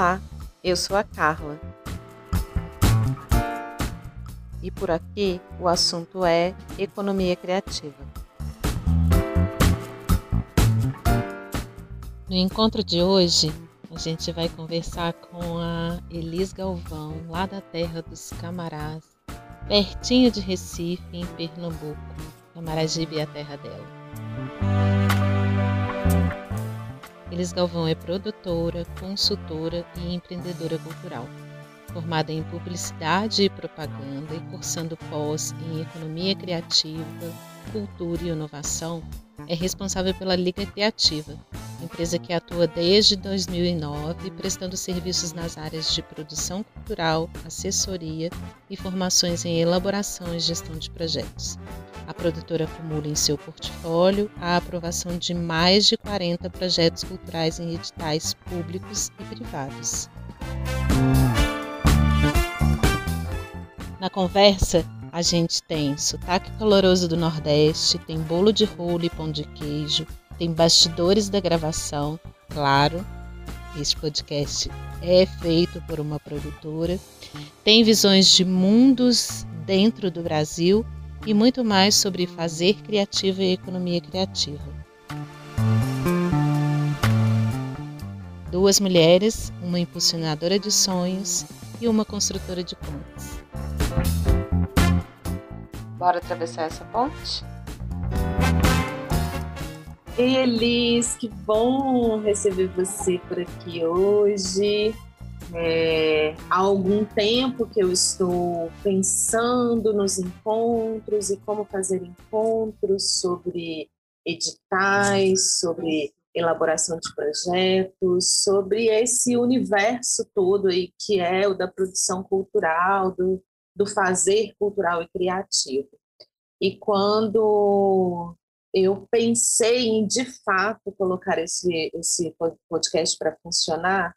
Olá, eu sou a Carla. E por aqui o assunto é economia criativa. No encontro de hoje, a gente vai conversar com a Elis Galvão, lá da terra dos Camarás, pertinho de Recife, em Pernambuco. Camaragibe é a terra dela. Elis Galvão é produtora, consultora e empreendedora cultural. Formada em publicidade e propaganda e cursando pós em economia criativa, cultura e inovação, é responsável pela Liga Criativa, empresa que atua desde 2009 prestando serviços nas áreas de produção cultural, assessoria e formações em elaboração e gestão de projetos. A produtora acumula em seu portfólio a aprovação de mais de 40 projetos culturais em editais públicos e privados. Na conversa, a gente tem sotaque caloroso do Nordeste, tem bolo de rolo e pão de queijo, tem bastidores da gravação, claro. Este podcast é feito por uma produtora. Tem visões de mundos dentro do Brasil e muito mais sobre fazer criativa e economia criativa. Duas mulheres, uma impulsionadora de sonhos e uma construtora de pontes. Bora atravessar essa ponte? Ei, Elis, que bom receber você por aqui hoje. É, há algum tempo que eu estou pensando nos encontros e como fazer encontros sobre editais, sobre elaboração de projetos, sobre esse universo todo aí que é o da produção cultural, do, do fazer cultural e criativo. E quando eu pensei em, de fato, colocar esse, esse podcast para funcionar,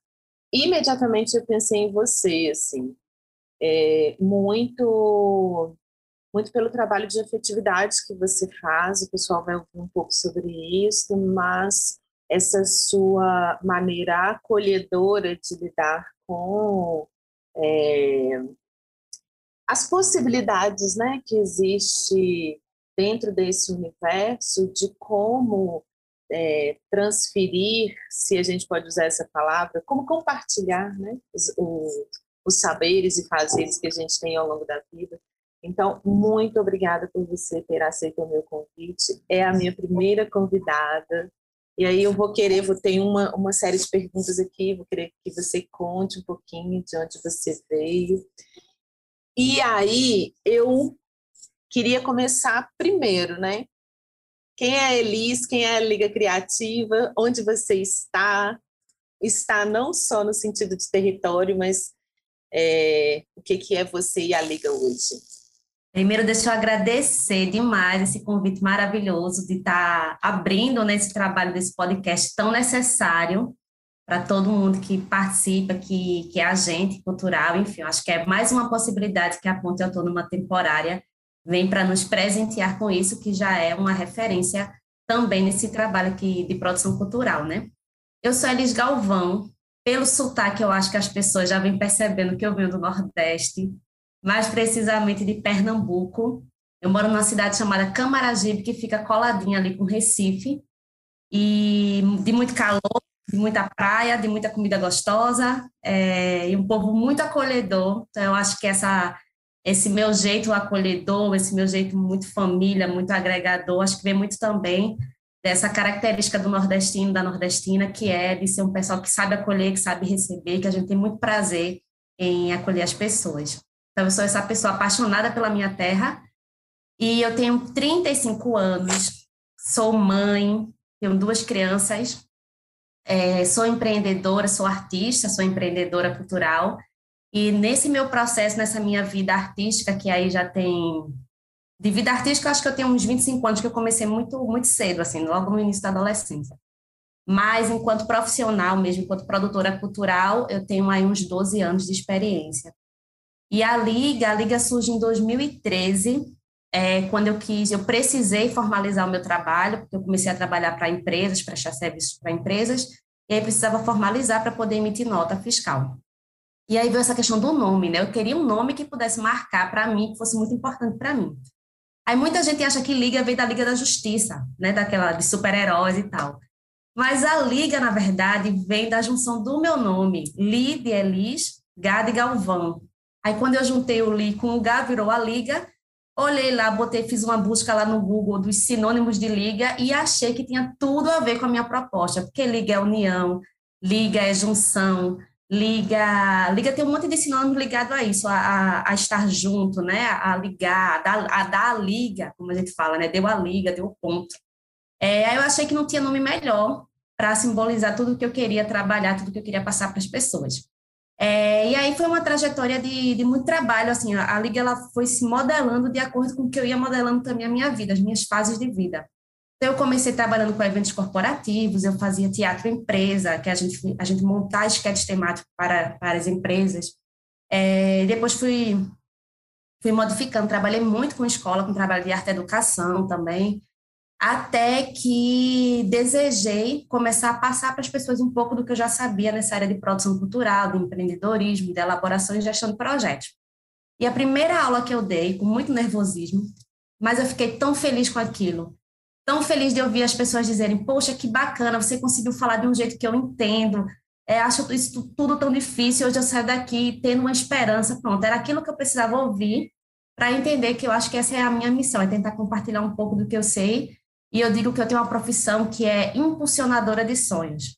imediatamente eu pensei em você, assim, é, muito muito pelo trabalho de efetividade que você faz, o pessoal vai ouvir um pouco sobre isso, mas essa sua maneira acolhedora de lidar com é, as possibilidades né, que existe dentro desse universo de como é, transferir, se a gente pode usar essa palavra, como compartilhar né, os, os saberes e fazeres que a gente tem ao longo da vida. Então, muito obrigada por você ter aceito o meu convite. É a minha primeira convidada. E aí eu vou querer, vou ter uma, uma série de perguntas aqui, vou querer que você conte um pouquinho de onde você veio. E aí eu queria começar primeiro, né? Quem é a Elis? Quem é a Liga Criativa? Onde você está? Está não só no sentido de território, mas é, o que, que é você e a Liga hoje? Primeiro, deixa eu agradecer demais esse convite maravilhoso de estar abrindo nesse né, trabalho desse podcast tão necessário para todo mundo que participa, que, que é agente cultural, enfim, acho que é mais uma possibilidade que a Ponte Autônoma Temporária vem para nos presentear com isso, que já é uma referência também nesse trabalho aqui de produção cultural, né? Eu sou Elis Galvão, pelo sotaque eu acho que as pessoas já vêm percebendo que eu venho do Nordeste, mais precisamente de Pernambuco. Eu moro numa cidade chamada Camaragibe, que fica coladinha ali com Recife, e de muito calor, de muita praia, de muita comida gostosa, é, e um povo muito acolhedor. Então, eu acho que essa esse meu jeito acolhedor, esse meu jeito muito família, muito agregador, acho que vem muito também dessa característica do nordestino, da nordestina, que é de ser um pessoal que sabe acolher, que sabe receber, que a gente tem muito prazer em acolher as pessoas. Então, eu sou essa pessoa apaixonada pela minha terra e eu tenho 35 anos, sou mãe, tenho duas crianças, é, sou empreendedora, sou artista, sou empreendedora cultural e nesse meu processo, nessa minha vida artística, que aí já tem. De vida artística, acho que eu tenho uns 25 anos, que eu comecei muito, muito cedo, assim, logo no início da adolescência. Mas, enquanto profissional mesmo, enquanto produtora cultural, eu tenho aí uns 12 anos de experiência. E a Liga, a Liga surge em 2013, é, quando eu quis, eu precisei formalizar o meu trabalho, porque eu comecei a trabalhar para empresas, prestar serviços para empresas, e aí precisava formalizar para poder emitir nota fiscal. E aí veio essa questão do nome, né? Eu queria um nome que pudesse marcar para mim, que fosse muito importante para mim. Aí muita gente acha que Liga vem da Liga da Justiça, né? Daquela de super-heróis e tal. Mas a Liga, na verdade, vem da junção do meu nome, Li de Elis, Gá de Galvão. Aí quando eu juntei o Li com o Gá, virou a Liga. Olhei lá, botei, fiz uma busca lá no Google dos sinônimos de Liga e achei que tinha tudo a ver com a minha proposta, porque Liga é união, Liga é junção, liga, liga tem um monte de sinônimo ligado a isso, a, a, estar junto, né, a ligar, a dar, a dar a liga, como a gente fala, né, deu a liga, deu o ponto. É, aí eu achei que não tinha nome melhor para simbolizar tudo que eu queria trabalhar, tudo que eu queria passar para as pessoas. É, e aí foi uma trajetória de, de muito trabalho, assim, a, a liga ela foi se modelando de acordo com o que eu ia modelando também a minha vida, as minhas fases de vida. Então, eu comecei trabalhando com eventos corporativos, eu fazia teatro empresa, que a gente, a gente montar esquetes temáticos para, para as empresas. É, depois fui, fui modificando, trabalhei muito com escola, com trabalho de arte e educação também, até que desejei começar a passar para as pessoas um pouco do que eu já sabia nessa área de produção cultural, de empreendedorismo, de elaboração e gestão de projetos. E a primeira aula que eu dei, com muito nervosismo, mas eu fiquei tão feliz com aquilo, tão feliz de ouvir as pessoas dizerem: Poxa, que bacana, você conseguiu falar de um jeito que eu entendo. É, acho isso tudo tão difícil. Hoje eu saio daqui tendo uma esperança. Pronto, era aquilo que eu precisava ouvir para entender que eu acho que essa é a minha missão, é tentar compartilhar um pouco do que eu sei. E eu digo que eu tenho uma profissão que é impulsionadora de sonhos.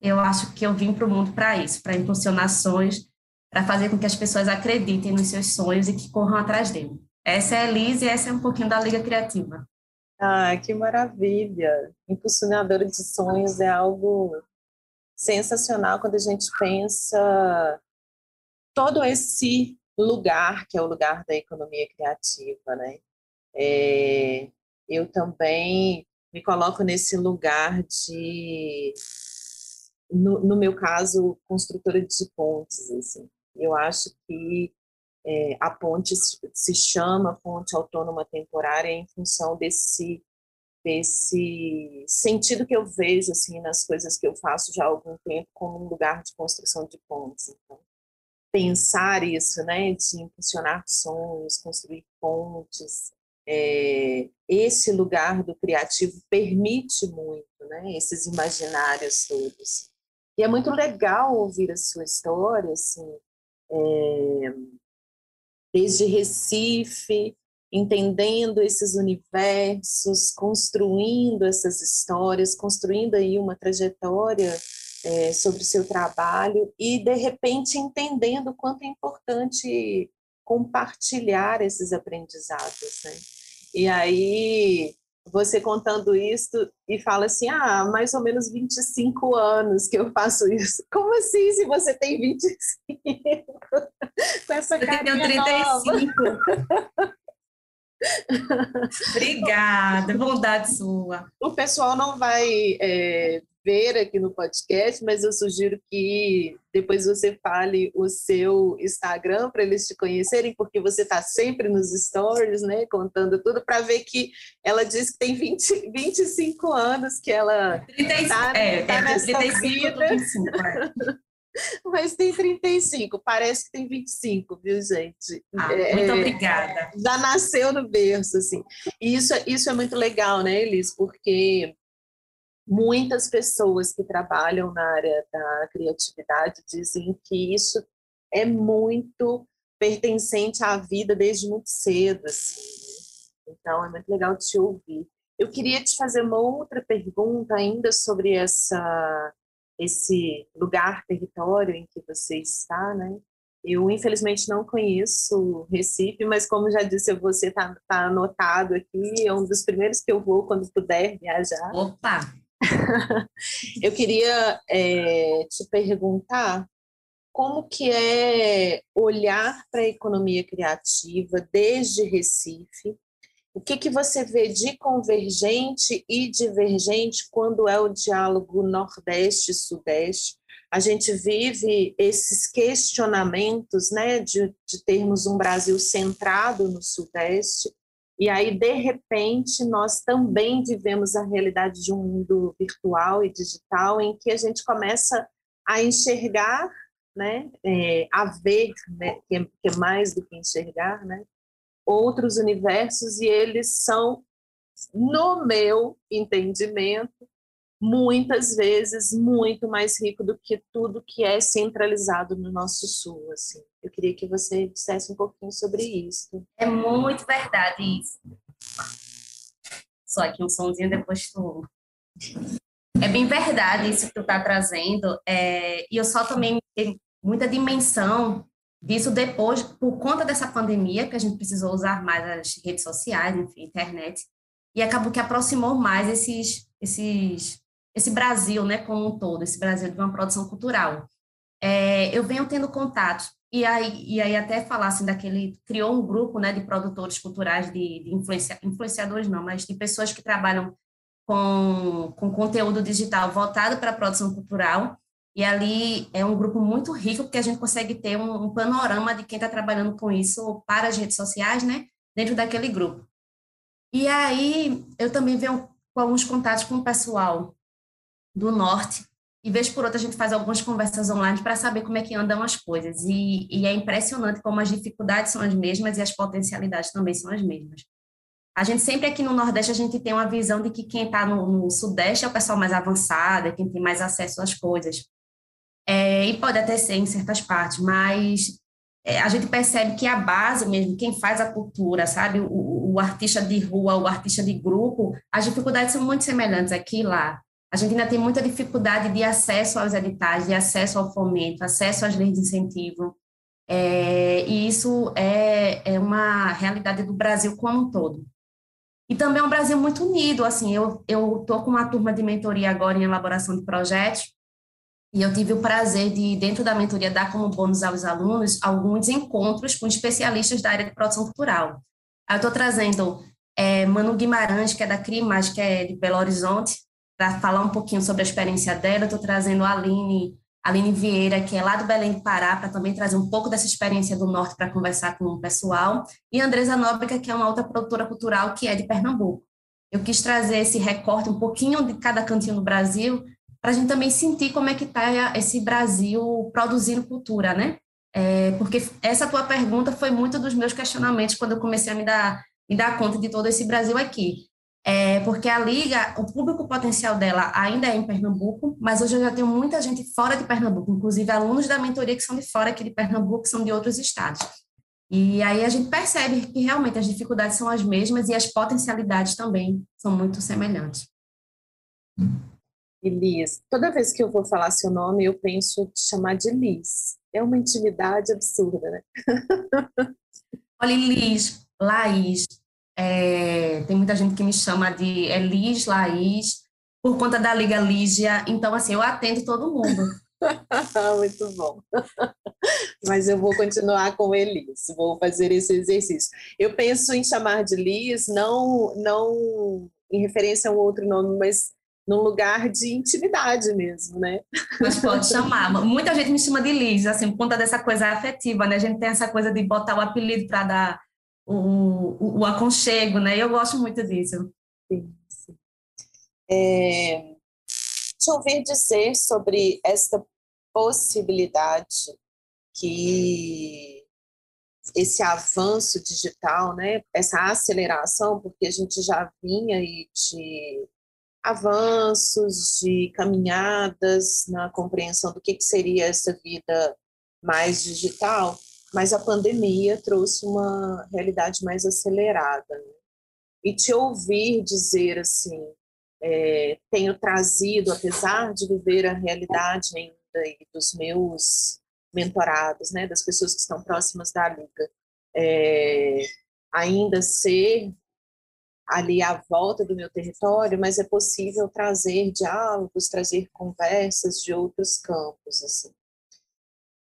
Eu acho que eu vim para o mundo para isso, para impulsionar sonhos, para fazer com que as pessoas acreditem nos seus sonhos e que corram atrás dele. Essa é a Liz e essa é um pouquinho da Liga Criativa. Ah, que maravilha! Impulsionadora de sonhos é algo sensacional quando a gente pensa todo esse lugar que é o lugar da economia criativa, né? É, eu também me coloco nesse lugar de, no, no meu caso, construtora de pontes, assim. Eu acho que é, a ponte se chama Ponte Autônoma Temporária em função desse desse sentido que eu vejo assim nas coisas que eu faço já há algum tempo como um lugar de construção de pontes. Então, pensar isso, né, de impulsionar sonhos, construir pontes, é, esse lugar do criativo permite muito, né, esses imaginários todos. E é muito legal ouvir a sua história, assim, é, desde Recife, entendendo esses universos, construindo essas histórias, construindo aí uma trajetória é, sobre o seu trabalho e, de repente, entendendo o quanto é importante compartilhar esses aprendizados, né? E aí, você contando isso e fala assim, ah, mais ou menos 25 anos que eu faço isso. Como assim, se você tem 25? Com essa eu tenho 35. Obrigada, bondade sua. O pessoal não vai é, ver aqui no podcast, mas eu sugiro que depois você fale o seu Instagram para eles te conhecerem, porque você está sempre nos stories, né, contando tudo, para ver que ela diz que tem 20, 25 anos que ela está é, tá é, nessa 35, vida. 25, é. Mas tem 35, parece que tem 25, viu, gente? Ah, é, muito obrigada. Já nasceu no berço, assim. E isso, isso é muito legal, né, Elis? Porque muitas pessoas que trabalham na área da criatividade dizem que isso é muito pertencente à vida desde muito cedo, assim. Então é muito legal te ouvir. Eu queria te fazer uma outra pergunta ainda sobre essa esse lugar, território em que você está, né? Eu, infelizmente, não conheço Recife, mas, como já disse, você está tá anotado aqui, é um dos primeiros que eu vou quando puder viajar. Opa! eu queria é, te perguntar como que é olhar para a economia criativa desde Recife, o que, que você vê de convergente e divergente quando é o diálogo Nordeste-Sudeste? A gente vive esses questionamentos né, de, de termos um Brasil centrado no Sudeste, E aí, de repente, nós também vivemos a realidade de um mundo virtual e digital em que a gente começa a enxergar, né, é, a ver, né, que, é, que é mais do que enxergar, né, outros universos e eles são, no meu entendimento, muitas vezes muito mais rico do que tudo que é centralizado no nosso sul. Assim. Eu queria que você dissesse um pouquinho sobre isso. É muito verdade isso. Só aqui um somzinho, depois tu... É bem verdade isso que tu está trazendo. É... E eu só também tenho muita dimensão disso depois, por conta dessa pandemia, que a gente precisou usar mais as redes sociais, enfim, internet, e acabou que aproximou mais esses, esses esse Brasil, né, como um todo, esse Brasil de uma produção cultural. É, eu venho tendo contatos, e aí, e aí até falar assim, daquele, criou um grupo, né, de produtores culturais, de, de influencia, influenciadores não, mas de pessoas que trabalham com, com conteúdo digital voltado para a produção cultural, e ali é um grupo muito rico, porque a gente consegue ter um, um panorama de quem está trabalhando com isso para as redes sociais, né, dentro daquele grupo. E aí eu também venho com alguns contatos com o pessoal do norte, e vez por outra a gente faz algumas conversas online para saber como é que andam as coisas. E, e, é impressionante como as dificuldades são as mesmas e as potencialidades também são as mesmas. A gente sempre aqui no Nordeste a gente tem uma visão de que quem está no, no, Sudeste é o pessoal mais avançado, é quem tem mais acesso às coisas. É, e pode até ser em certas partes, mas é, a gente percebe que a base mesmo, quem faz a cultura, sabe, o, o artista de rua, o artista de grupo, as dificuldades são muito semelhantes aqui e lá. A gente ainda tem muita dificuldade de acesso aos editais, de acesso ao fomento, acesso às leis de incentivo. É, e isso é, é uma realidade do Brasil como um todo. E também é um Brasil muito unido, assim, eu estou com uma turma de mentoria agora em elaboração de projetos, e eu tive o prazer de, dentro da mentoria, dar como bônus aos alunos alguns encontros com especialistas da área de produção cultural. Eu estou trazendo é, Manu Guimarães, que é da CRIMAS, que é de Belo Horizonte, para falar um pouquinho sobre a experiência dela. Estou trazendo a Aline, Aline Vieira, que é lá do Belém do Pará, para também trazer um pouco dessa experiência do Norte para conversar com o pessoal. E Andresa Nóbrega, que é uma outra produtora cultural que é de Pernambuco. Eu quis trazer esse recorte, um pouquinho de cada cantinho do Brasil, para a gente também sentir como é que está esse Brasil produzindo cultura, né? É, porque essa tua pergunta foi muito dos meus questionamentos quando eu comecei a me dar, me dar conta de todo esse Brasil aqui. É, porque a Liga, o público potencial dela ainda é em Pernambuco, mas hoje eu já tenho muita gente fora de Pernambuco, inclusive alunos da mentoria que são de fora aqui de Pernambuco, que são de outros estados. E aí a gente percebe que realmente as dificuldades são as mesmas e as potencialidades também são muito semelhantes. E Liz, toda vez que eu vou falar seu nome, eu penso te chamar de Liz. É uma intimidade absurda, né? Olha, Liz, Laís, é, tem muita gente que me chama de Elis, Laís, por conta da Liga Lígia. Então, assim, eu atendo todo mundo. Muito bom. Mas eu vou continuar com Elis, vou fazer esse exercício. Eu penso em chamar de Liz, não, não em referência a um outro nome, mas num lugar de intimidade mesmo, né? Mas pode chamar. Muita gente me chama de Liz, assim, por conta dessa coisa afetiva, né? A gente tem essa coisa de botar o apelido para dar o, o, aconchego, né? Eu gosto muito disso. Sim, sim. É, te ouvir dizer sobre esta possibilidade que esse avanço digital, né, essa aceleração, porque a gente já vinha aí de avanços, de caminhadas na compreensão do que, que seria essa vida mais digital, mas a pandemia trouxe uma realidade mais acelerada. Né? E te ouvir dizer assim, é, tenho trazido, apesar de viver a realidade ainda dos meus mentorados, né, das pessoas que estão próximas da liga, é, ainda ser ali à volta do meu território, mas é possível trazer diálogos, trazer conversas de outros campos, assim.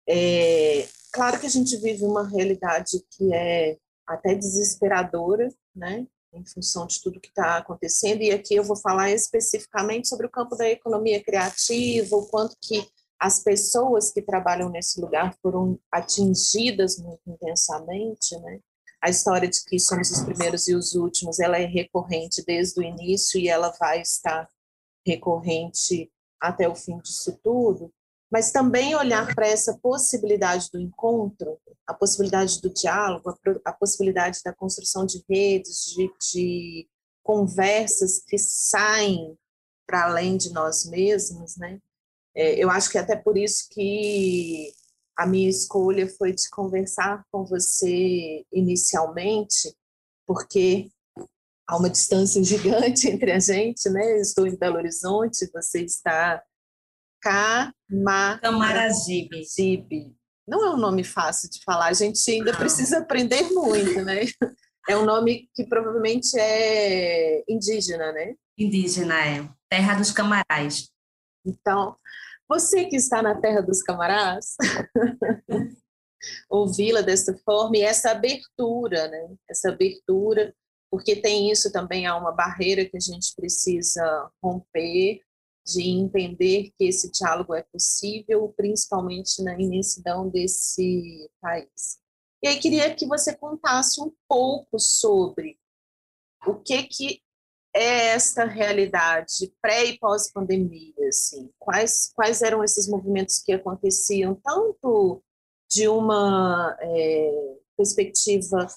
É, claro que a gente vive uma realidade que é até desesperadora, né? Em função de tudo que está acontecendo, e aqui eu vou falar especificamente sobre o campo da economia criativa, o quanto que as pessoas que trabalham nesse lugar foram atingidas muito intensamente, né? a história de que somos os primeiros e os últimos, ela é recorrente desde o início e ela vai estar recorrente até o fim disso tudo, mas também olhar para essa possibilidade do encontro, a possibilidade do diálogo, a, possibilidade da construção de redes, de, de conversas que saem para além de nós mesmos, né? É, eu acho que é até por isso que a minha escolha foi de conversar com você inicialmente, porque há uma distância gigante entre a gente, né? Eu estou em Belo Horizonte, você está Camaragibe. Não é um nome fácil de falar, a gente ainda Não. precisa aprender muito, né? É um nome que provavelmente é indígena, né? Indígena, é. Terra dos Camarás. Então, você que está na terra dos camarás, ouvi-la dessa forma e essa abertura, né? Essa abertura, porque tem isso também, há uma barreira que a gente precisa romper, de entender que esse diálogo é possível, principalmente na imensidão desse país. E aí queria que você contasse um pouco sobre o que que é esta realidade pré e pós-pandemia? Assim? Quais, quais eram esses movimentos que aconteciam, tanto de uma é, perspectiva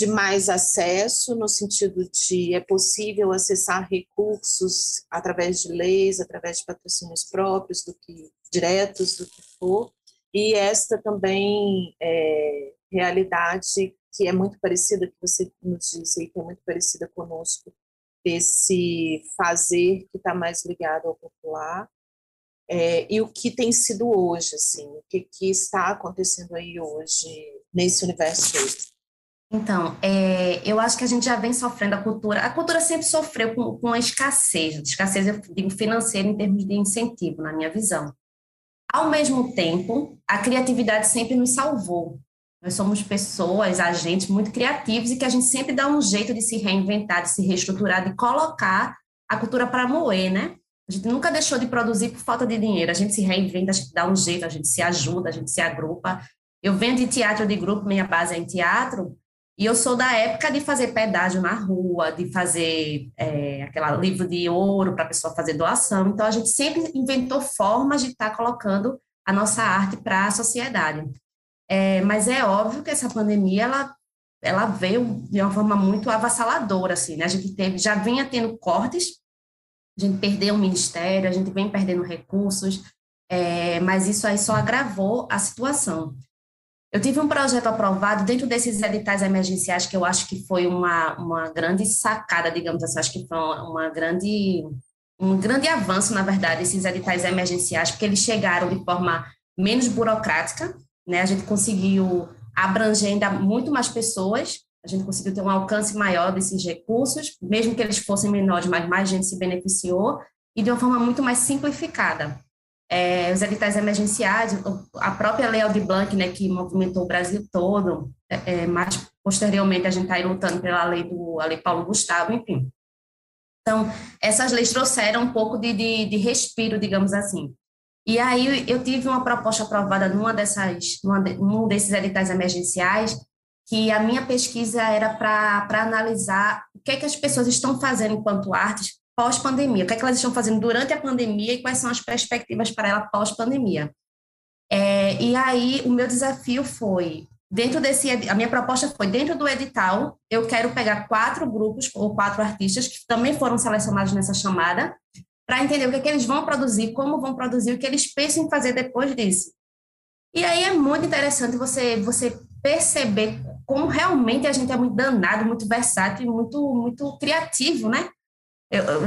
de mais acesso, no sentido de é possível acessar recursos através de leis, através de patrocínios próprios, do que diretos, do que for, e esta também é, realidade que é muito parecida, que você nos disse que é muito parecida conosco, desse fazer que está mais ligado ao popular é, e o que tem sido hoje, assim, o que, que está acontecendo aí hoje nesse universo todo. Então, é, eu acho que a gente já vem sofrendo a cultura. A cultura sempre sofreu com, com a escassez, escassez, eu digo, financeira em termos de incentivo, na minha visão. Ao mesmo tempo, a criatividade sempre nos salvou. Nós somos pessoas, agentes muito criativos e que a gente sempre dá um jeito de se reinventar, de se reestruturar, de colocar a cultura para moer, né? A gente nunca deixou de produzir por falta de dinheiro. A gente se reinventa, a gente dá um jeito, a gente se ajuda, a gente se agrupa. Eu venho de teatro de grupo, minha base é em teatro, e eu sou da época de fazer pedágio na rua, de fazer é, aquele livro de ouro para a pessoa fazer doação. Então, a gente sempre inventou formas de estar tá colocando a nossa arte para a sociedade. É, mas é óbvio que essa pandemia ela, ela veio de uma forma muito avassaladora, assim, né? A gente teve, já vinha tendo cortes, a gente perdeu o ministério, a gente vem perdendo recursos, é, mas isso aí só agravou a situação. Eu tive um projeto aprovado dentro desses editais emergenciais que eu acho que foi uma, uma grande sacada, digamos assim, acho que foi uma, grande um grande avanço, na verdade, esses editais emergenciais, porque eles chegaram de forma menos burocrática, né? A gente conseguiu abranger ainda muito mais pessoas, a gente conseguiu ter um alcance maior desses recursos, mesmo que eles fossem menores, mas mais gente se beneficiou, e de uma forma muito mais simplificada. É, os editais emergenciais, a própria Lei Aldir Blanc, né, que movimentou o Brasil todo, é, é posteriormente a gente está lutando pela lei do a lei Paulo Gustavo, enfim. Então, essas leis trouxeram um pouco de, de, de respiro, digamos assim. E aí eu tive uma proposta aprovada numa dessas, numa, num desses editais emergenciais, que a minha pesquisa era para analisar o que, é que as pessoas estão fazendo enquanto artes pós-pandemia, o que, é que elas estão fazendo durante a pandemia e quais são as perspectivas para ela pós-pandemia. É, e aí o meu desafio foi, dentro desse, a minha proposta foi, dentro do edital, eu quero pegar quatro grupos ou quatro artistas que também foram selecionados nessa chamada, para entender o que, é que eles vão produzir, como vão produzir, o que eles pensam em fazer depois disso. E aí é muito interessante você, você perceber como realmente a gente é muito danado, muito versátil, muito, muito criativo, né?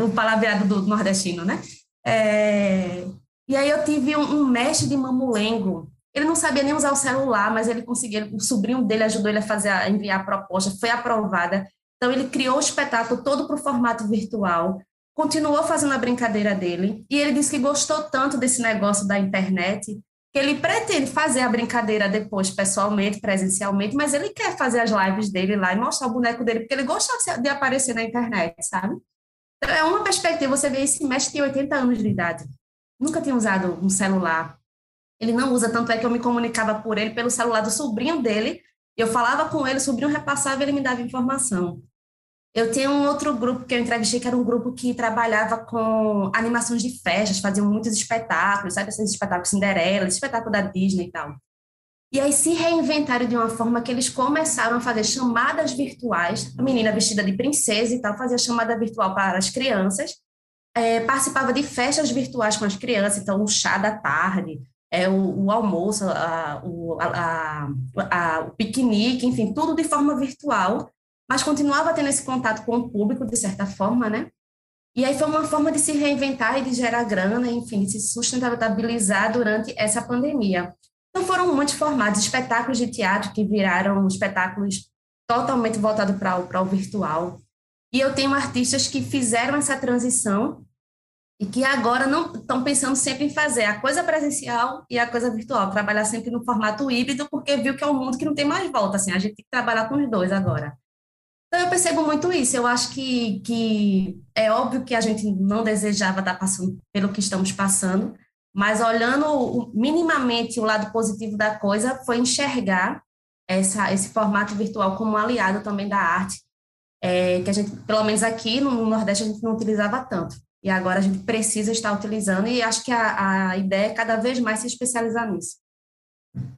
O palavreado do nordestino, né? É, e aí eu tive um, um mestre de mamulengo. Ele não sabia nem usar o celular, mas ele conseguiu. O sobrinho dele ajudou ele a fazer, a enviar a proposta, foi aprovada. Então ele criou o espetáculo todo para o formato virtual continuou fazendo a brincadeira dele e ele disse que gostou tanto desse negócio da internet que ele pretende fazer a brincadeira depois pessoalmente, presencialmente, mas ele quer fazer as lives dele lá e mostrar o boneco dele porque ele gosta de aparecer na internet, sabe? Então, é uma perspectiva, você vê esse mestre tem 80 anos de idade, nunca tinha usado um celular, ele não usa, tanto é que eu me comunicava por ele pelo celular do sobrinho dele, Eu falava com ele, o sobrinho repassava e ele me dava informação. Eu tenho um outro grupo que eu entrevistei, que era um grupo que trabalhava com animações de festas, faziam muitos espetáculos, sabe, esses espetáculos Cinderela, espetáculo da Disney e tal. E aí se reinventaram de uma forma que eles começaram a fazer chamadas virtuais, a menina vestida de princesa e tal, fazia chamada virtual para as crianças, é, participava de festas virtuais com as crianças, então o chá da tarde, é, o, o almoço, a, o, a, a, o piquenique, enfim, tudo de forma virtual, mas continuava tendo esse contato com o público, de certa forma, né? E aí foi uma forma de se reinventar e de gerar grana, enfim, de se sustentabilizar durante essa pandemia. Então foram muitos formatos, espetáculos de teatro que viraram espetáculos totalmente voltados para o, virtual. E eu tenho artistas que fizeram essa transição e que agora não estão pensando sempre em fazer a coisa presencial e a coisa virtual, trabalhar sempre no formato híbrido, porque viu que é um mundo que não tem mais volta, assim, a gente tem que trabalhar com os dois agora. Então, eu percebo muito isso, eu acho que, que é óbvio que a gente não desejava estar passando pelo que estamos passando, mas olhando minimamente o lado positivo da coisa, foi enxergar essa, esse formato virtual como um aliado também da arte, é, que a gente, pelo menos aqui no Nordeste, a gente não utilizava tanto e agora a gente precisa estar utilizando, e acho que a, a ideia é cada vez mais se especializar nisso.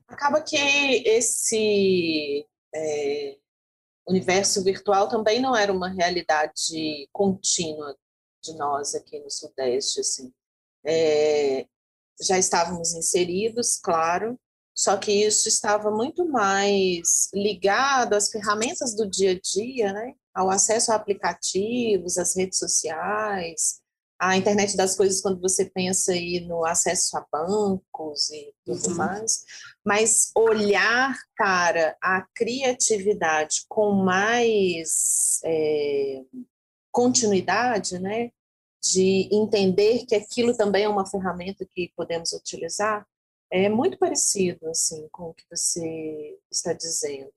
Acaba que esse é, universo virtual também não era uma realidade contínua de nós aqui no Sudeste, assim. É, já estávamos inseridos, claro, só que isso estava muito mais ligado às ferramentas do dia a dia, né? ao acesso a aplicativos, às redes sociais, a internet das coisas quando você pensa aí no acesso a bancos e tudo uhum. mais, mas olhar para a criatividade com mais é, continuidade, né, de entender que aquilo também é uma ferramenta que podemos utilizar, é muito parecido assim com o que você está dizendo.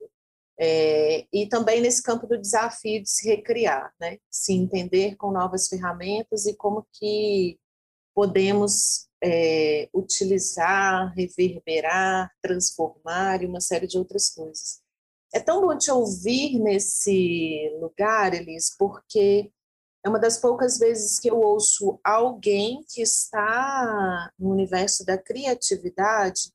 É, e também nesse campo do desafio de se recriar, né? se entender com novas ferramentas e como que podemos é, utilizar, reverberar, transformar e uma série de outras coisas. É tão bom te ouvir nesse lugar, Elis, porque é uma das poucas vezes que eu ouço alguém que está no universo da criatividade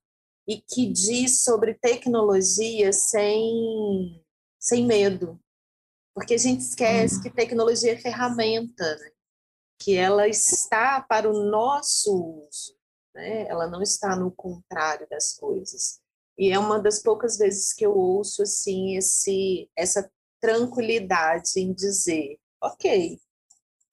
e que diz sobre tecnologia sem, sem medo. Porque a gente esquece uhum. que tecnologia é ferramenta, né? que ela está para o nosso uso, né? ela não está no contrário das coisas. E é uma das poucas vezes que eu ouço assim esse, essa tranquilidade em dizer, ok,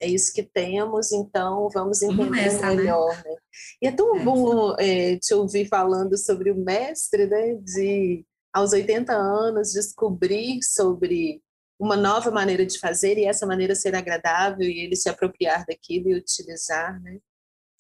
é isso que temos, então vamos entender né? melhor. Né? E é tão é. bom é, te ouvir falando sobre o mestre, né, de aos 80 anos descobrir sobre uma nova maneira de fazer e essa maneira ser agradável e ele se apropriar daquilo e utilizar, né?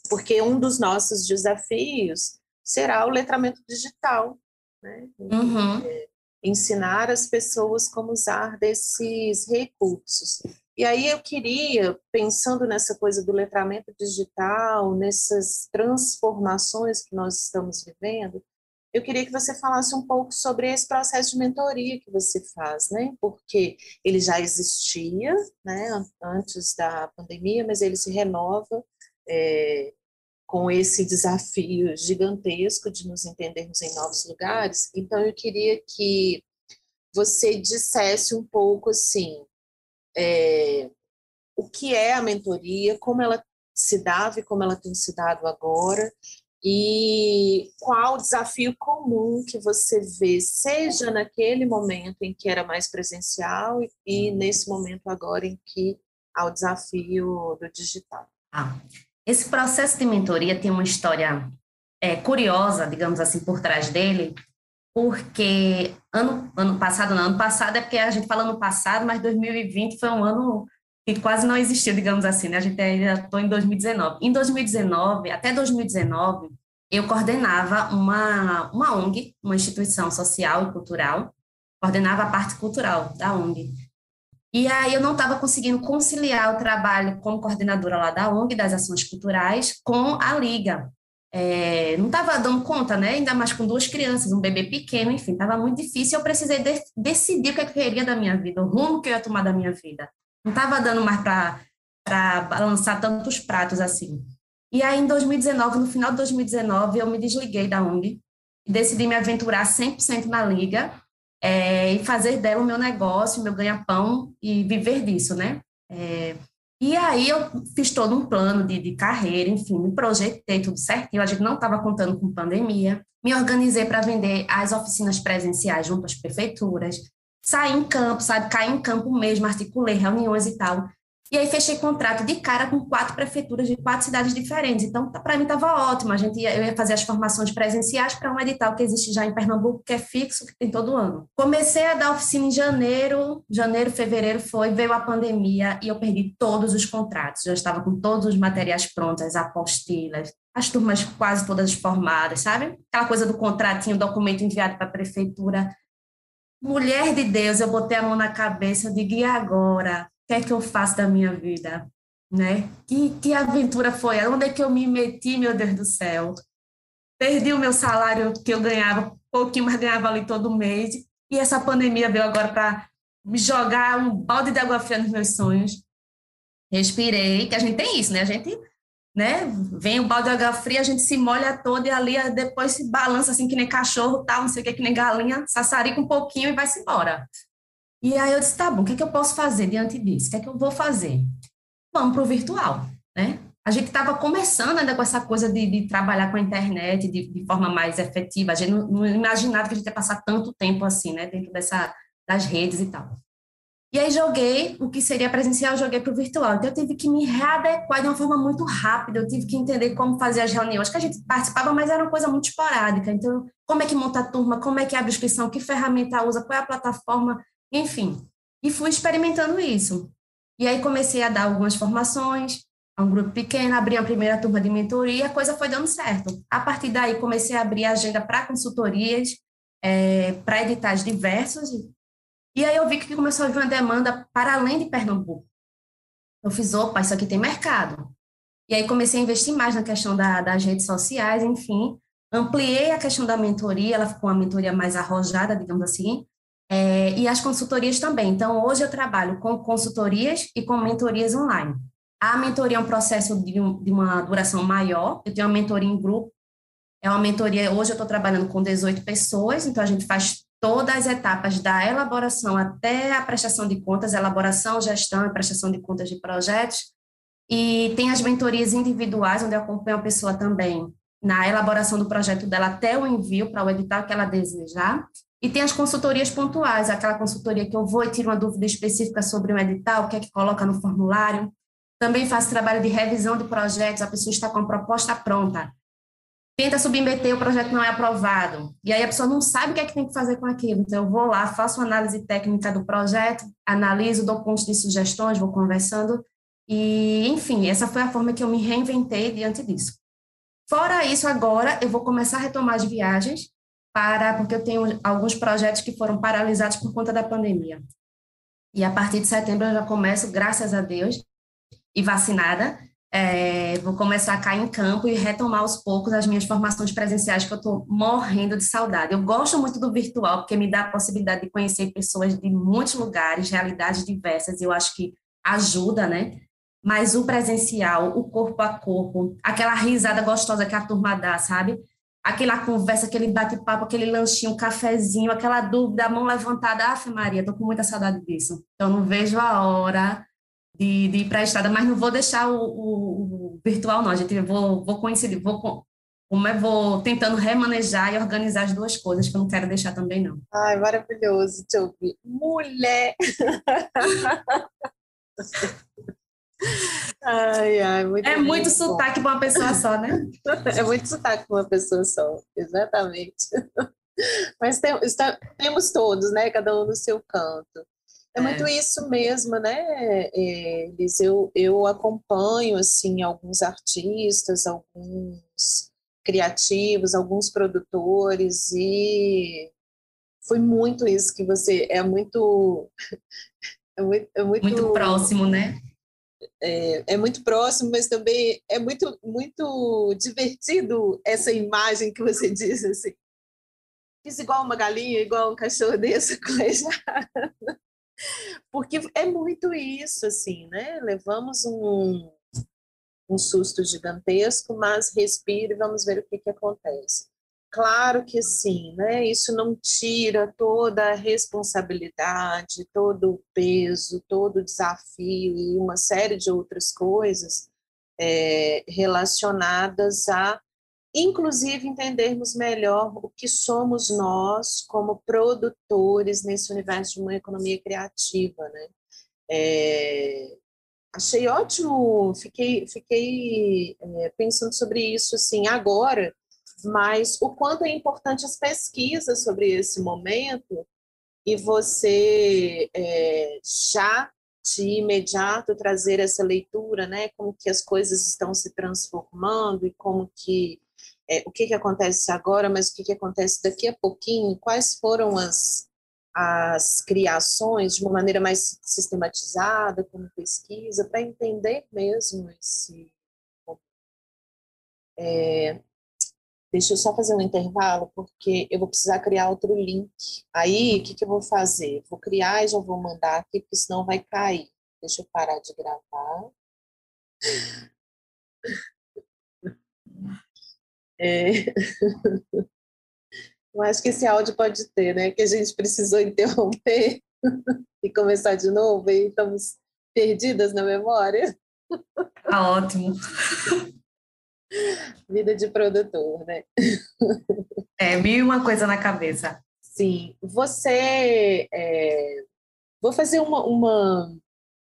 Porque um dos nossos desafios será o letramento digital, né? Uhum. É, ensinar as pessoas como usar desses recursos. E aí eu queria, pensando nessa coisa do letramento digital, nessas transformações que nós estamos vivendo, eu queria que você falasse um pouco sobre esse processo de mentoria que você faz, né? Porque ele já existia, né, antes da pandemia, mas ele se renova é, com esse desafio gigantesco de nos entendermos em novos lugares. Então, eu queria que você dissesse um pouco assim é, o que é a mentoria, como ela se dava e como ela tem se dado agora, e qual o desafio comum que você vê, seja naquele momento em que era mais presencial e, nesse momento agora em que há o desafio do digital. Ah, esse processo de mentoria tem uma história é, curiosa, digamos assim, por trás dele, porque ano, ano passado, não, ano passado é porque a gente fala no passado, mas 2020 foi um ano que quase não existiu, digamos assim, né? A gente ainda está em 2019. Em 2019, até 2019, eu coordenava uma, uma ONG, uma instituição social e cultural, coordenava a parte cultural da ONG. E aí eu não estava conseguindo conciliar o trabalho como coordenadora lá da ONG, das ações culturais, com a Liga, é, não estava dando conta, né? Ainda mais com duas crianças, um bebê pequeno, enfim, estava muito difícil. Eu precisei de, decidir o que eu queria da minha vida, o rumo que eu ia tomar da minha vida. Não estava dando mais para balançar tantos pratos assim. E aí, em 2019, no final de 2019, eu me desliguei da ONG e decidi me aventurar 100% na liga é, e fazer dela o meu negócio, meu ganha-pão e viver disso, né? É, e aí eu fiz todo um plano de, de carreira, enfim, me projetei tudo certinho. A gente não estava contando com pandemia. Me organizei para vender as oficinas presenciais junto às prefeituras. Saí em campo, sabe? Caí em campo mesmo, articulei reuniões e tal. E aí fechei contrato de cara com quatro prefeituras de quatro cidades diferentes. Então, para mim estava ótimo. A gente ia, eu ia fazer as formações presenciais para um edital que existe já em Pernambuco, que é fixo, que tem todo ano. Comecei a dar oficina em janeiro, janeiro, fevereiro foi, veio a pandemia e eu perdi todos os contratos. Já estava com todos os materiais prontos, as apostilas, as turmas quase todas formadas, sabe? Aquela coisa do contratinho, documento enviado para a prefeitura. Mulher de Deus, eu botei a mão na cabeça, eu digo, e agora? Que é que eu faço da minha vida? Né? Que, que aventura foi? Onde é que eu me meti, meu Deus do céu? Perdi o meu salário que eu ganhava, pouquinho, mas ganhava ali todo mês. E essa pandemia veio agora para me jogar um balde de água fria nos meus sonhos. Respirei, que a gente tem isso, né? A gente né? Vem o balde de água fria, a gente se molha todo e ali depois se balança assim que nem cachorro, tal, não sei o que, que nem galinha, sassarica um pouquinho e vai-se embora. E aí eu disse, tá bom, o que, é que eu posso fazer diante disso? O que é que eu vou fazer? Vamos para o virtual, né? A gente estava começando ainda com essa coisa de, de trabalhar com a internet de, de, forma mais efetiva. A gente não, não, imaginava que a gente ia passar tanto tempo assim, né? Dentro dessa, das redes e tal. E aí joguei o que seria presencial, joguei para o virtual. Então eu tive que me readequar de uma forma muito rápida. Eu tive que entender como fazer as reuniões, que a gente participava, mas era uma coisa muito esporádica. Então, como é que monta a turma, como é que abre a inscrição, que ferramenta usa, qual é a plataforma enfim, e fui experimentando isso. E aí comecei a dar algumas formações a um grupo pequeno, abri a primeira turma de mentoria e a coisa foi dando certo. A partir daí comecei a abrir a agenda para consultorias, é, para editais diversos. E aí eu vi que começou a vir uma demanda para além de Pernambuco. Eu fiz, opa, isso aqui tem mercado. E aí comecei a investir mais na questão da, das redes sociais, enfim. Ampliei a questão da mentoria, ela ficou uma mentoria mais arrojada, digamos assim, é, e as consultorias também. Então, hoje eu trabalho com consultorias e com mentorias online. A mentoria é um processo de, um, de uma duração maior. Eu tenho uma mentoria em grupo. É uma mentoria, hoje eu estou trabalhando com 18 pessoas, então a gente faz todas as etapas da elaboração até a prestação de contas, elaboração, gestão e prestação de contas de projetos. E tem as mentorias individuais, onde eu acompanho a pessoa também na elaboração do projeto dela até o envio para o edital que ela desejar. E tem as consultorias pontuais, aquela consultoria que eu vou e tiro uma dúvida específica sobre um edital, o que é que coloca no formulário. Também faço trabalho de revisão de projetos, a pessoa está com a proposta pronta. Tenta submeter, o projeto não é aprovado. E aí a pessoa não sabe o que é que tem que fazer com aquilo. Então, eu vou lá, faço análise técnica do projeto, analiso, dou pontos de sugestões, vou conversando. E, enfim, essa foi a forma que eu me reinventei diante disso. Fora isso, agora eu vou começar a retomar as viagens, para porque eu tenho alguns projetos que foram paralisados por conta da pandemia. E a partir de setembro eu já começo, graças a Deus, e vacinada, é, vou começar a cair em campo e retomar aos poucos as minhas formações presenciais, que eu estou morrendo de saudade. Eu gosto muito do virtual, porque me dá a possibilidade de conhecer pessoas de muitos lugares, realidades diversas, e eu acho que ajuda, né? Mas o presencial, o corpo a corpo, aquela risada gostosa que a turma dá, sabe? Aquela conversa, aquele bate-papo, aquele lanchinho, um cafezinho, aquela dúvida, a mão levantada, ah, Maria, tô com muita saudade disso. Então, não vejo a hora de, de ir para a estrada, mas não vou deixar o, o, o, virtual, não, a gente vou, vou coincidir, vou, como é, vou tentando remanejar e organizar as duas coisas, que eu não quero deixar também, não. Ai, maravilhoso ouvir. Mulher! Ai, ai, muito é muito bom. sotaque para uma pessoa só, né? É muito sotaque para uma pessoa só, exatamente. Mas tem, está, temos todos, né? Cada um no seu canto. É, é. muito isso mesmo, né, Elis? Eu, eu acompanho, assim, alguns artistas, alguns criativos, alguns produtores e foi muito isso que você... É muito... É muito, é muito, muito próximo, né? É, é, muito próximo, mas também é muito, muito divertido essa imagem que você diz assim. Fiz igual uma galinha, igual um cachorro desse colegiado. Porque é muito isso, assim, né? Levamos um, um susto gigantesco, mas respire e vamos ver o que, que acontece. Claro que sim, né? Isso não tira toda a responsabilidade, todo o peso, todo o desafio e uma série de outras coisas é, relacionadas a, inclusive, entendermos melhor o que somos nós como produtores nesse universo de uma economia criativa, né? É, achei ótimo, fiquei, fiquei é, pensando sobre isso assim agora mas o quanto é importante as pesquisas sobre esse momento e você é, já de imediato trazer essa leitura, né, como que as coisas estão se transformando e como que é, o que que acontece agora, mas o que que acontece daqui a pouquinho, quais foram as as criações de uma maneira mais sistematizada, como pesquisa, para entender mesmo esse é, Deixa eu só fazer um intervalo, porque eu vou precisar criar outro link. Aí, o que, que eu vou fazer? Vou criar e já vou mandar aqui, porque senão vai cair. Deixa eu parar de gravar. É... Eu acho que esse áudio pode ter, né? Que a gente precisou interromper e começar de novo e estamos perdidas na memória. Tá ótimo. Vida de produtor, né? É, mil uma coisa na cabeça. Sim. Você. É... Vou fazer uma, uma,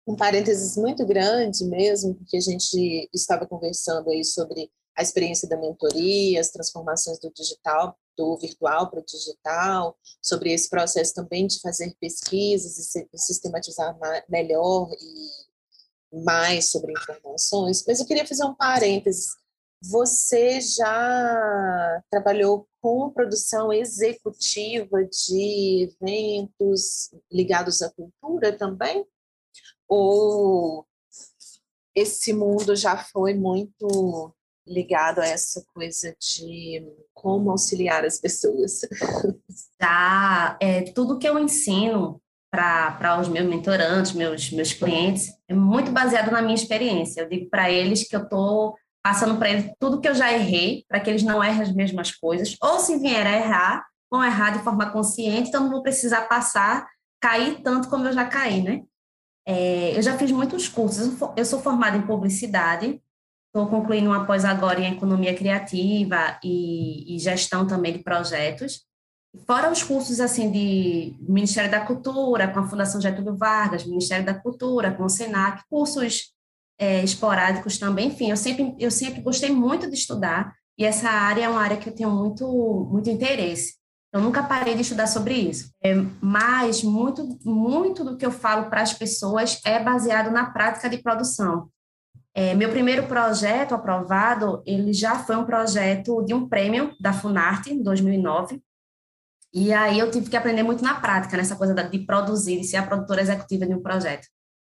um parênteses muito grande mesmo, porque a gente estava conversando aí sobre a experiência da mentoria, as transformações do digital, do virtual para o digital, sobre esse processo também de fazer pesquisas e sistematizar melhor e mais sobre informações. Mas eu queria fazer um parênteses você já trabalhou com produção executiva de eventos ligados à cultura também? Ou esse mundo já foi muito ligado a essa coisa de como auxiliar as pessoas? Já, é, tudo que eu ensino para os meus mentorantes, meus, meus clientes, é muito baseado na minha experiência. Eu digo para eles que eu estou passando para eles tudo que eu já errei, para que eles não errem as mesmas coisas, ou se vier a errar, vão errar de forma consciente, então não vou precisar passar, cair tanto como eu já caí, né? É, eu já fiz muitos cursos, eu sou formada em publicidade, estou concluindo uma pós agora em economia criativa e, e, gestão também de projetos, fora os cursos assim de Ministério da Cultura, com a Fundação Getúlio Vargas, Ministério da Cultura, com o Senac, cursos é, esporádicos também. Enfim, eu sempre, eu sempre gostei muito de estudar e essa área é uma área que eu tenho muito, muito interesse. Eu nunca parei de estudar sobre isso. É, mas muito, muito do que eu falo para as pessoas é baseado na prática de produção. É, meu primeiro projeto aprovado, ele já foi um projeto de um prêmio da Funarte, em 2009. E aí eu tive que aprender muito na prática, nessa coisa de produzir, de ser a produtora executiva de um projeto.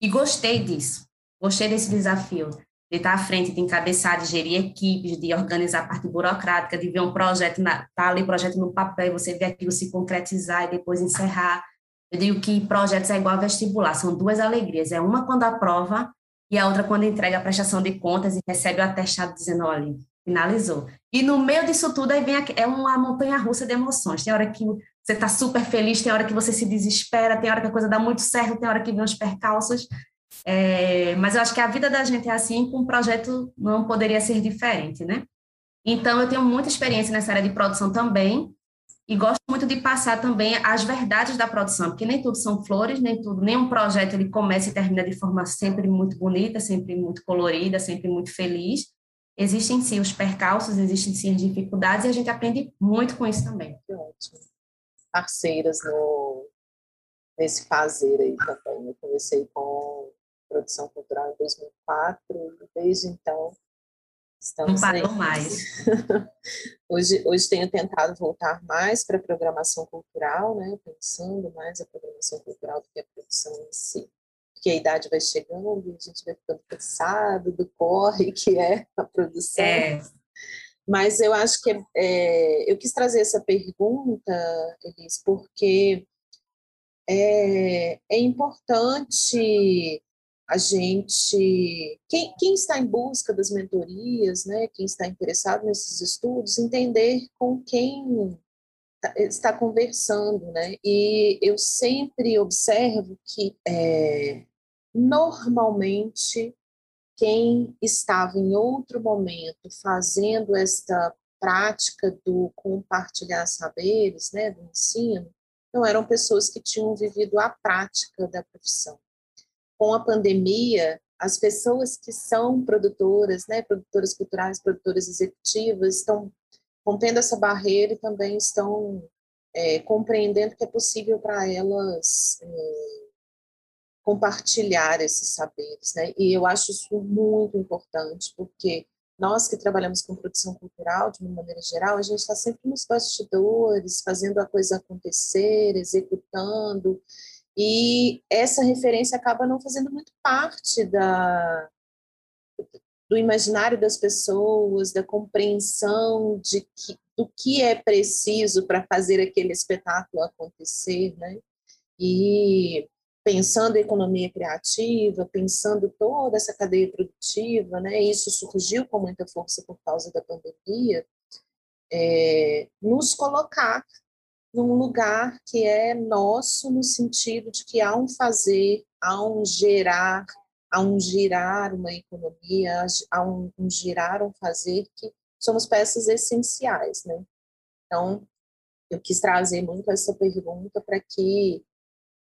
E gostei disso. Gostei desse desafio, de estar à frente, de encabeçar, de gerir equipes, de organizar a parte burocrática, de ver um projeto, na, tá ali projeto no papel, você ver aquilo se concretizar e depois encerrar. Eu digo que projetos é igual a vestibular, são duas alegrias. É uma quando aprova e a outra quando entrega a prestação de contas e recebe o atestado dizendo, olha, finalizou. E no meio disso tudo, aí vem a, é uma montanha-russa de emoções. Tem hora que você está super feliz, tem hora que você se desespera, tem hora que a coisa dá muito certo, tem hora que vem os percalços. É, mas eu acho que a vida da gente é assim, com um projeto não poderia ser diferente, né? Então, eu tenho muita experiência nessa área de produção também, e gosto muito de passar também as verdades da produção, porque nem tudo são flores, nem tudo, nenhum projeto ele começa e termina de forma sempre muito bonita, sempre muito colorida, sempre muito feliz. Existem sim os percalços, existem sim as dificuldades, e a gente aprende muito com isso também. Que ótimo. Parceiras no, nesse fazer aí também. Eu comecei com produção cultural em 2004 e desde então estamos Não parou mais. hoje, hoje tenho tentado voltar mais para a programação cultural, né, pensando mais a programação cultural do que a produção em si. porque a idade vai chegando e a gente vai ficando cansado do corre que é a produção. É. Mas eu acho que é, eu quis trazer essa pergunta, Elis, porque é, é importante a gente, quem, quem, está em busca das mentorias, né, quem está interessado nesses estudos, entender com quem tá, está conversando, né? E eu sempre observo que é, normalmente quem estava em outro momento fazendo esta prática do compartilhar saberes, né, do ensino, não eram pessoas que tinham vivido a prática da profissão. Com a pandemia, as pessoas que são produtoras, né, produtoras culturais, produtoras executivas, estão rompendo essa barreira e também estão é, compreendendo que é possível para elas é, compartilhar esses saberes, né? E eu acho isso muito importante, porque nós que trabalhamos com produção cultural, de uma maneira geral, a gente está sempre nos bastidores, fazendo a coisa acontecer, executando, e essa referência acaba não fazendo muito parte da, do imaginário das pessoas, da compreensão de que, do que é preciso para fazer aquele espetáculo acontecer, né? E pensando em economia criativa, pensando toda essa cadeia produtiva, né? Isso surgiu com muita força por causa da pandemia. É, nos colocar num lugar que é nosso no sentido de que há um fazer, há um gerar, há um girar uma economia, há um, um girar, um fazer que somos peças essenciais, né? Então, eu quis trazer muito essa pergunta para que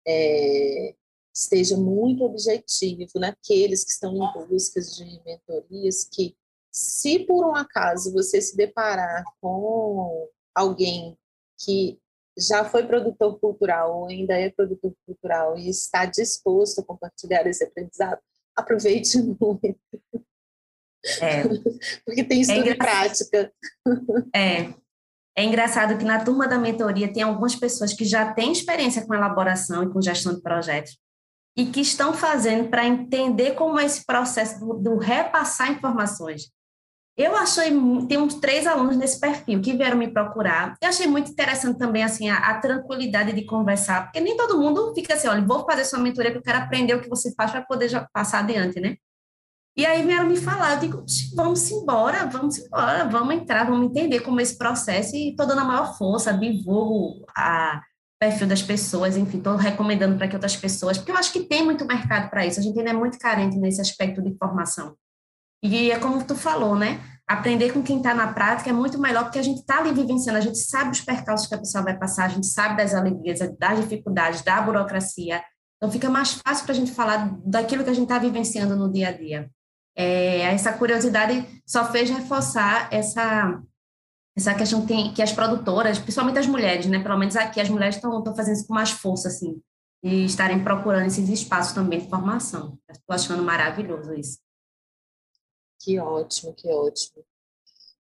é, esteja muito objetivo naqueles que estão em busca de mentorias, que se por um acaso você se deparar com alguém que já foi produtor cultural ou ainda é produtor cultural e está disposto a compartilhar esse aprendizado, aproveite muito. É. Porque tem estudo é prática. É, é engraçado que na turma da mentoria tem algumas pessoas que já têm experiência com elaboração e com gestão de projetos e que estão fazendo para entender como é esse processo do, do, repassar informações. Eu achei, tem uns três alunos nesse perfil que vieram me procurar. Eu achei muito interessante também assim a, a tranquilidade de conversar, porque nem todo mundo fica assim, olha, vou fazer sua mentoria que eu quero aprender o que você faz para poder já passar adiante, né? E aí vieram me falar, eu digo, vamos embora, vamos embora, vamos entrar, vamos entender como é esse processo e estou dando a maior força, divulgo a perfil das pessoas, enfim, estou recomendando para que outras pessoas, porque eu acho que tem muito mercado para isso, a gente ainda é muito carente nesse aspecto de formação. E é como tu falou, né? Aprender com quem está na prática é muito melhor porque a gente está ali vivenciando, a gente sabe os percalços que a pessoa vai passar, a gente sabe das alegrias, das dificuldades, da burocracia. Então fica mais fácil para a gente falar daquilo que a gente está vivenciando no dia a dia é, essa curiosidade só fez reforçar essa essa questão que, tem, que as produtoras, principalmente as mulheres, né? Pelo menos aqui as mulheres estão fazendo isso com mais força, assim, e estarem procurando esses espaços também de formação. Estou achando maravilhoso isso. Que ótimo, que ótimo.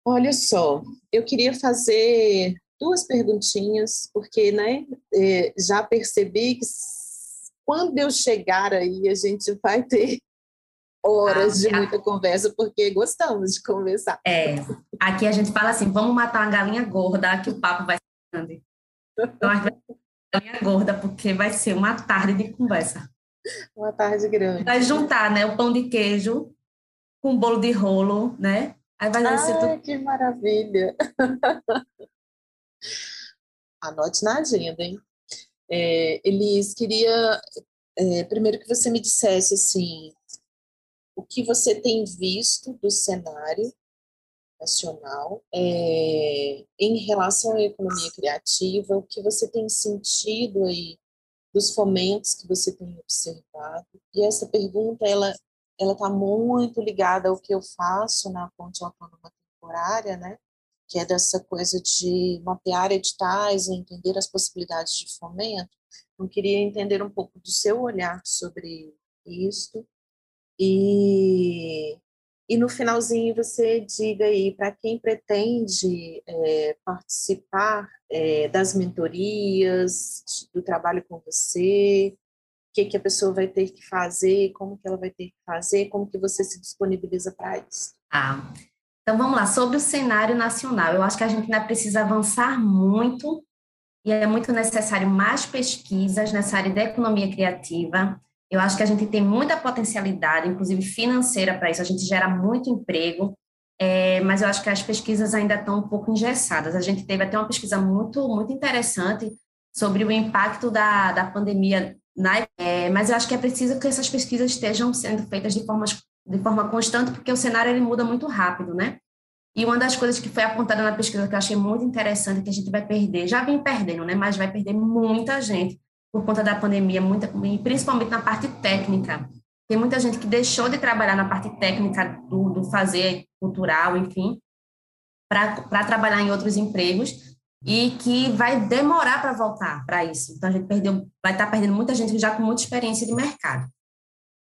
Olha só, eu queria fazer duas perguntinhas, porque né, é, já percebi que quando eu chegar aí, a gente vai ter horas ah, de muita conversa, porque gostamos de conversar. É, aqui a gente fala assim, vamos matar uma galinha gorda, que o papo vai ser grande. Então, a gente vai galinha gorda, porque vai ser uma tarde de conversa. Uma tarde grande. Vai juntar, né, o pão de queijo com o bolo de rolo, né? Aí vai Ai, ser tudo... que maravilha! Anote na agenda, hein? É, Elis, queria é, primeiro que você me dissesse assim, o que você tem visto do cenário nacional é, em relação à economia criativa, o que você tem sentido aí dos fomentos que você tem observado. E essa pergunta, ela ela está muito ligada ao que eu faço na Ponte Autônoma Temporária, né? que é dessa coisa de mapear editais e entender as possibilidades de fomento. Eu queria entender um pouco do seu olhar sobre isso e, e no finalzinho você diga aí para quem pretende é, participar é, das mentorias, do trabalho com você, que, que a pessoa vai ter que fazer, como que ela vai ter que fazer, como que você se disponibiliza para isso. Ah, então vamos lá, sobre o cenário nacional, eu acho que a gente ainda precisa avançar muito e é muito necessário mais pesquisas nessa área da economia criativa. Eu acho que a gente tem muita potencialidade, inclusive financeira, para isso. A gente gera muito emprego, é, mas eu acho que as pesquisas ainda estão um pouco engessadas. A gente teve até uma pesquisa muito, muito interessante sobre o impacto da, da pandemia, na, é, mas eu acho que é preciso que essas pesquisas estejam sendo feitas de forma, de forma constante, porque o cenário ele muda muito rápido, né? E uma das coisas que foi apontada na pesquisa que eu achei muito interessante, que a gente vai perder, já vem perdendo, né? Mas vai perder muita gente por conta da pandemia, muita, principalmente na parte técnica. Tem muita gente que deixou de trabalhar na parte técnica do, do fazer cultural, enfim, para trabalhar em outros empregos e que vai demorar para voltar para isso. Então a gente perdeu, vai estar tá perdendo muita gente já com muita experiência de mercado.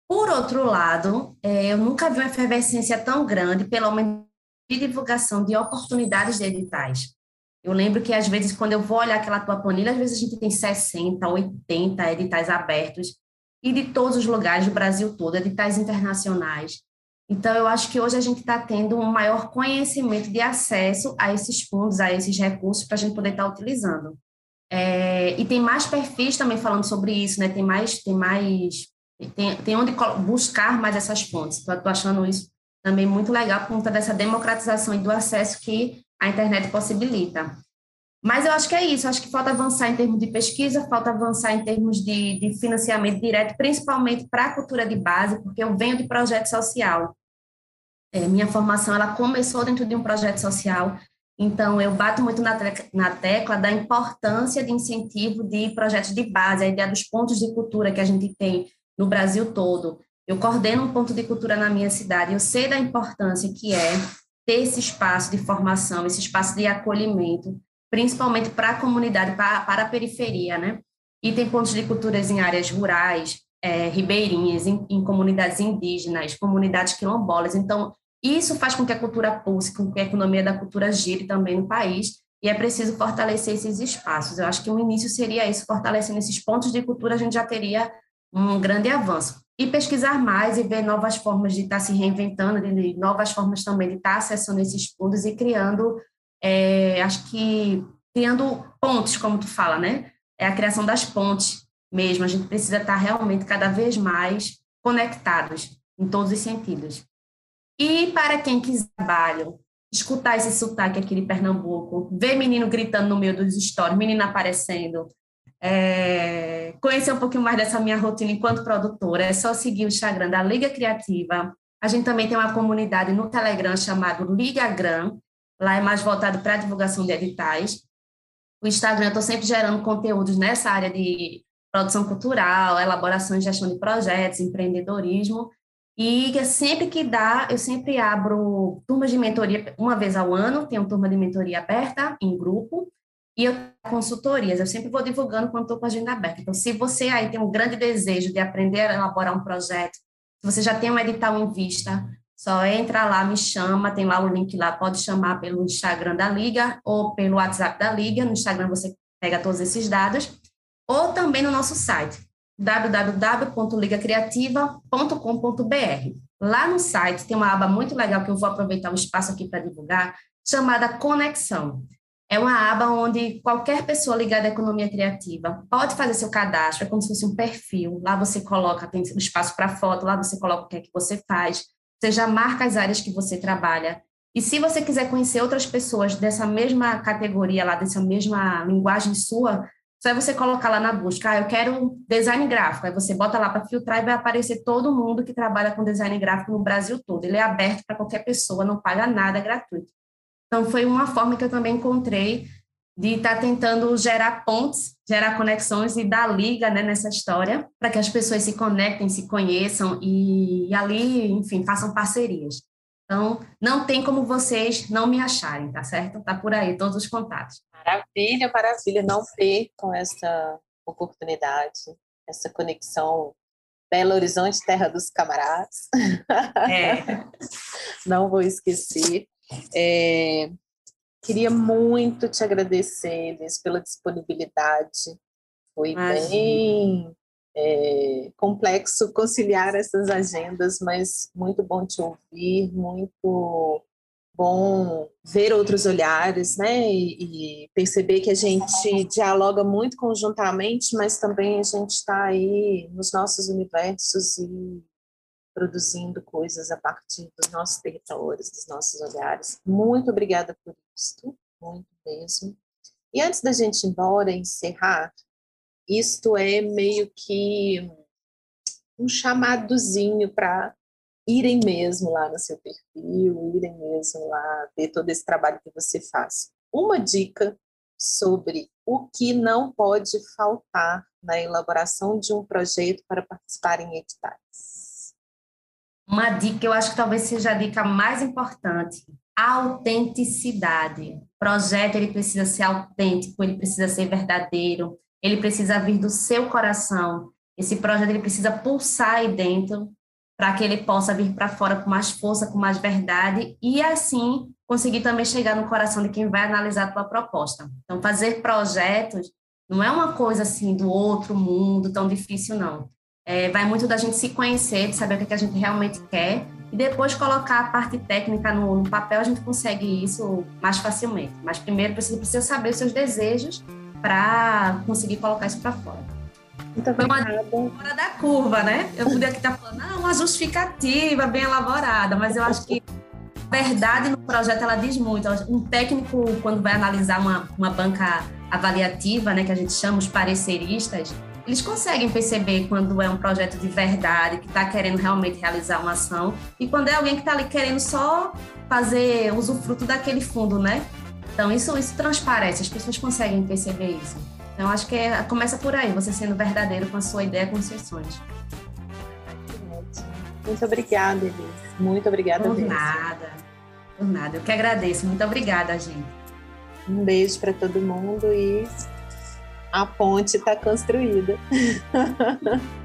Por outro lado, é, eu nunca vi uma efervescência tão grande, pelo menos de divulgação de oportunidades de editais. Eu lembro que, às vezes, quando eu vou olhar aquela tua planilha, às vezes a gente tem 60, 80 editais abertos, e de todos os lugares do Brasil todo, editais internacionais. Então, eu acho que hoje a gente está tendo um maior conhecimento de acesso a esses fundos, a esses recursos, para a gente poder estar tá utilizando. É, e tem mais perfis também falando sobre isso, né? Tem mais, tem mais, tem, tem onde buscar mais essas fontes. Estou achando isso também muito legal por conta dessa democratização e do acesso que a internet possibilita. Mas eu acho que é isso, acho que falta avançar em termos de pesquisa, falta avançar em termos de, de financiamento direto, principalmente para a cultura de base, porque eu venho de projeto social. É, minha formação ela começou dentro de um projeto social, então eu bato muito na, na tecla da importância de incentivo de projetos de base, a ideia dos pontos de cultura que a gente tem no Brasil todo, eu coordeno um ponto de cultura na minha cidade, eu sei da importância que é ter esse espaço de formação, esse espaço de acolhimento, principalmente para a comunidade, para, a periferia, né? E tem pontos de culturas em áreas rurais, é, ribeirinhas, em, em comunidades indígenas, comunidades quilombolas. Então, isso faz com que a cultura pulse, com que a economia da cultura gire também no país, e é preciso fortalecer esses espaços. Eu acho que o início seria isso, fortalecendo esses pontos de cultura, a gente já teria um grande avanço e pesquisar mais e ver novas formas de estar se reinventando, de novas formas também de estar acessando esses fundos e criando, é, acho que criando pontes, como tu fala, né? É a criação das pontes mesmo. A gente precisa estar realmente cada vez mais conectados em todos os sentidos. E para quem quiser trabalho, escutar esse sotaque aqui de Pernambuco, ver menino gritando no meio dos stories, menina aparecendo, é, conhecer um pouquinho mais dessa minha rotina enquanto produtora, é só seguir o Instagram da Liga Criativa. A gente também tem uma comunidade no Telegram chamado Ligagram, lá é mais voltado para a divulgação de editais. O Instagram, eu estou sempre gerando conteúdos nessa área de produção cultural, elaboração e gestão de projetos, empreendedorismo. E sempre que dá, eu sempre abro turmas de mentoria uma vez ao ano, tenho turma de mentoria aberta em grupo, e eu consultorias, eu sempre vou divulgando quando estou com a agenda aberta. Então, se você aí tem um grande desejo de aprender a elaborar um projeto, se você já tem um edital em vista, só entra lá, me chama, tem lá o link lá, pode chamar pelo Instagram da Liga ou pelo WhatsApp da Liga. No Instagram você pega todos esses dados. Ou também no nosso site, www.ligacriativa.com.br. Lá no site tem uma aba muito legal que eu vou aproveitar o espaço aqui para divulgar, chamada Conexão. É uma aba onde qualquer pessoa ligada à economia criativa pode fazer seu cadastro, é como se fosse um perfil. Lá você coloca, tem espaço para foto, lá você coloca o que é que você faz, você já marca as áreas que você trabalha. E se você quiser conhecer outras pessoas dessa mesma categoria lá, dessa mesma linguagem sua, só é você colocar lá na busca, ah, eu quero design gráfico. Aí você bota lá para filtrar e vai aparecer todo mundo que trabalha com design gráfico no Brasil todo. Ele é aberto para qualquer pessoa, não paga nada, é gratuito. Então, foi uma forma que eu também encontrei de estar tá tentando gerar pontes, gerar conexões e dar liga né, nessa história, para que as pessoas se conectem, se conheçam e, e, ali, enfim, façam parcerias. Então, não tem como vocês não me acharem, tá certo? Tá por aí, todos os contatos. Maravilha, maravilha. Não com essa oportunidade, essa conexão Belo Horizonte, terra dos camaradas. É. não vou esquecer. É, queria muito te agradecer, Liz, pela disponibilidade. Foi Imagina. bem é complexo conciliar essas agendas, mas muito bom te ouvir, muito bom ver outros olhares, né? E, e, perceber que a gente dialoga muito conjuntamente, mas também a gente está aí nos nossos universos e produzindo coisas a partir dos nossos territórios, dos nossos olhares. Muito obrigada por isso, muito mesmo. E antes da gente ir embora, encerrar, isto é meio que um chamadozinho para irem mesmo lá no seu perfil, irem mesmo lá ver todo esse trabalho que você faz. Uma dica sobre o que não pode faltar na elaboração de um projeto para participar em editais. Uma dica, eu acho que talvez seja a dica mais importante, autenticidade. O projeto ele precisa ser autêntico, ele precisa ser verdadeiro, ele precisa vir do seu coração. Esse projeto ele precisa pulsar aí dentro para que ele possa vir para fora com mais força, com mais verdade e assim conseguir também chegar no coração de quem vai analisar a tua proposta. Então, fazer projetos não é uma coisa assim do outro mundo tão difícil, não. É, vai muito da gente se conhecer, de saber o que, é que a gente realmente quer e depois colocar a parte técnica no, no, papel, a gente consegue isso mais facilmente. Mas primeiro precisa, precisa saber os seus desejos para conseguir colocar isso para fora. Muito obrigada. Fora da curva, né? Eu podia aqui estar falando, ah, uma justificativa bem elaborada, mas eu acho que a verdade no projeto ela diz muito. Um técnico, quando vai analisar uma, uma banca avaliativa, né, que a gente chama os pareceristas, eles conseguem perceber quando é um projeto de verdade, que está querendo realmente realizar uma ação, e quando é alguém que está ali querendo só fazer usufruto daquele fundo, né? Então, isso, isso transparece, as pessoas conseguem perceber isso. Então, acho que é, começa por aí, você sendo verdadeiro com a sua ideia, com os seus sonhos. Muito obrigada, Elis. Muito obrigada Por mesmo. nada. Por nada. Eu que agradeço. Muito obrigada, gente. Um beijo para todo mundo e a ponte está construída.